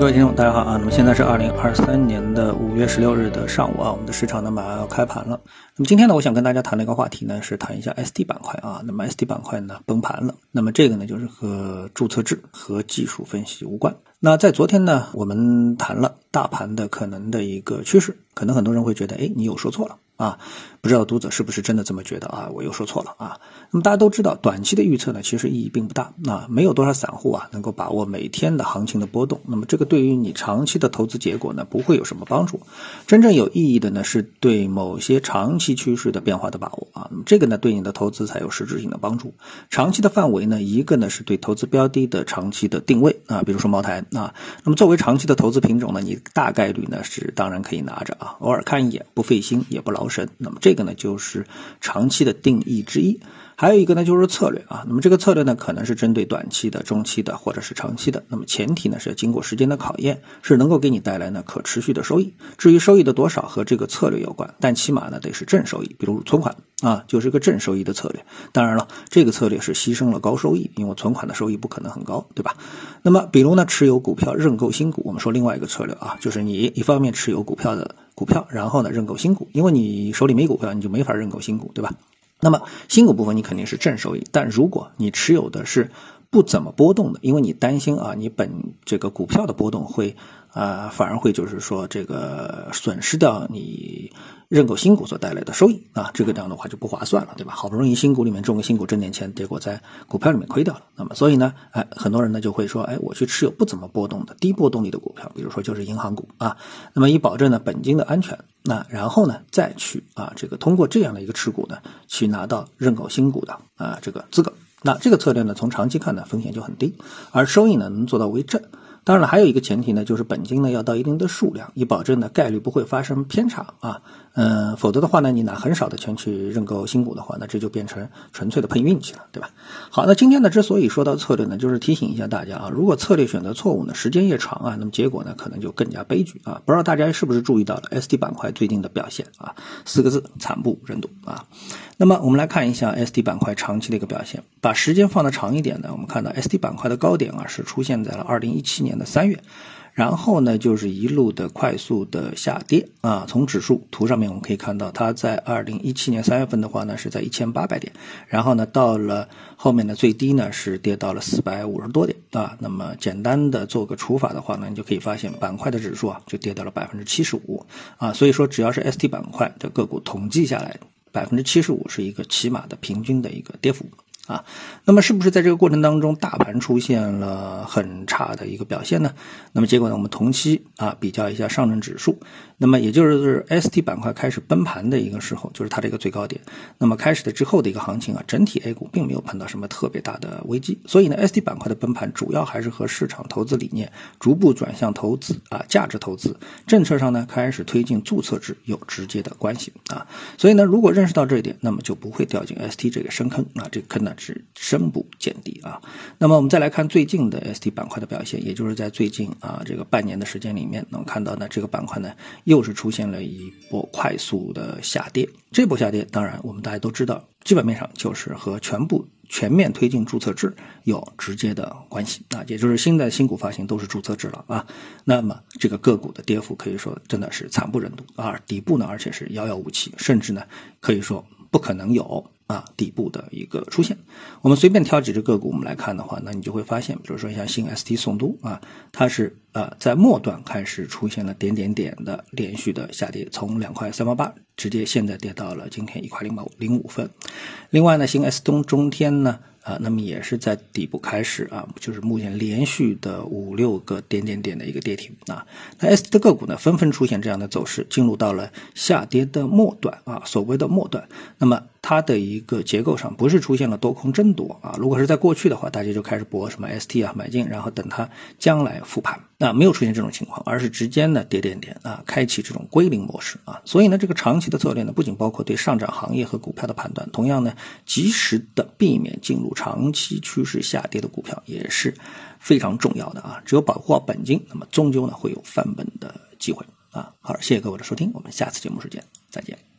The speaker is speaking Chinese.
各位听众，大家好啊！那么现在是二零二三年的五月十六日的上午啊，我们的市场呢马上要开盘了。那么今天呢，我想跟大家谈的一个话题呢，是谈一下 ST 板块啊。那么 ST 板块呢崩盘了，那么这个呢就是和注册制和技术分析无关。那在昨天呢，我们谈了大盘的可能的一个趋势，可能很多人会觉得，哎，你又说错了。啊，不知道读者是不是真的这么觉得啊？我又说错了啊。那么大家都知道，短期的预测呢，其实意义并不大啊，没有多少散户啊能够把握每天的行情的波动。那么这个对于你长期的投资结果呢，不会有什么帮助。真正有意义的呢，是对某些长期趋势的变化的把握啊。那么这个呢，对你的投资才有实质性的帮助。长期的范围呢，一个呢是对投资标的的长期的定位啊，比如说茅台啊。那么作为长期的投资品种呢，你大概率呢是当然可以拿着啊，偶尔看一眼，不费心也不劳。神，那么这个呢就是长期的定义之一，还有一个呢就是策略啊。那么这个策略呢可能是针对短期的、中期的或者是长期的。那么前提呢是要经过时间的考验，是能够给你带来呢可持续的收益。至于收益的多少和这个策略有关，但起码呢得是正收益，比如存款啊就是个正收益的策略。当然了，这个策略是牺牲了高收益，因为存款的收益不可能很高，对吧？那么比如呢持有股票认购新股，我们说另外一个策略啊，就是你一方面持有股票的。股票，然后呢认购新股，因为你手里没股票，你就没法认购新股，对吧？那么新股部分你肯定是正收益，但如果你持有的是不怎么波动的，因为你担心啊，你本这个股票的波动会。啊，反而会就是说这个损失掉你认购新股所带来的收益啊，这个这样的话就不划算了，对吧？好不容易新股里面中个新股挣点钱，结果在股票里面亏掉了。那么所以呢，哎，很多人呢就会说，哎，我去持有不怎么波动的低波动力的股票，比如说就是银行股啊，那么以保证呢本金的安全，那然后呢再去啊这个通过这样的一个持股呢去拿到认购新股的啊这个资格。那这个策略呢从长期看呢风险就很低，而收益呢能做到为正。当然了，还有一个前提呢，就是本金呢要到一定的数量，以保证呢概率不会发生偏差啊。嗯，否则的话呢，你拿很少的钱去认购新股的话，那这就变成纯粹的碰运气了，对吧？好，那今天呢，之所以说到策略呢，就是提醒一下大家啊，如果策略选择错误呢，时间越长啊，那么结果呢，可能就更加悲剧啊。不知道大家是不是注意到了 ST 板块最近的表现啊？四个字：惨不忍睹啊。那么我们来看一下 ST 板块长期的一个表现，把时间放的长一点呢，我们看到 ST 板块的高点啊，是出现在了二零一七年年的三月。然后呢，就是一路的快速的下跌啊。从指数图上面我们可以看到，它在二零一七年三月份的话呢，是在一千八百点。然后呢，到了后面的最低呢，是跌到了四百五十多点啊。那么简单的做个除法的话呢，你就可以发现板块的指数啊，就跌到了百分之七十五啊。所以说，只要是 ST 板块的个股统计下来，百分之七十五是一个起码的平均的一个跌幅。啊，那么是不是在这个过程当中，大盘出现了很差的一个表现呢？那么结果呢，我们同期啊比较一下上证指数，那么也就是 ST 板块开始崩盘的一个时候，就是它这个最高点。那么开始的之后的一个行情啊，整体 A 股并没有碰到什么特别大的危机。所以呢，ST 板块的崩盘主要还是和市场投资理念逐步转向投资啊价值投资，政策上呢开始推进注册制有直接的关系啊。所以呢，如果认识到这一点，那么就不会掉进 ST 这个深坑啊，这个坑呢。是深不见底啊。那么我们再来看最近的 ST 板块的表现，也就是在最近啊这个半年的时间里面，能看到呢这个板块呢又是出现了一波快速的下跌。这波下跌，当然我们大家都知道，基本面上就是和全部全面推进注册制有直接的关系啊，也就是新的新股发行都是注册制了啊。那么这个个股的跌幅可以说真的是惨不忍睹啊，底部呢而且是遥遥无期，甚至呢可以说不可能有。啊，底部的一个出现，我们随便挑几只个股，我们来看的话，那你就会发现，比如说像新 ST 宋都啊，它是呃在末端开始出现了点点点的连续的下跌，从两块三毛八直接现在跌到了今天一块零毛零五分。另外呢，新 S 东中天呢。啊，那么也是在底部开始啊，就是目前连续的五六个点点点的一个跌停啊。那 S 的个股呢，纷纷出现这样的走势，进入到了下跌的末端啊，所谓的末端。那么它的一个结构上不是出现了多空争夺啊，如果是在过去的话，大家就开始博什么 ST 啊买进，然后等它将来复盘。那没有出现这种情况，而是直接呢跌点点啊，开启这种归零模式啊。所以呢，这个长期的策略呢，不仅包括对上涨行业和股票的判断，同样呢，及时的避免进入。长期趋势下跌的股票也是非常重要的啊！只有保护好本金，那么终究呢会有翻本的机会啊！好，谢谢各位的收听，我们下次节目时间再见。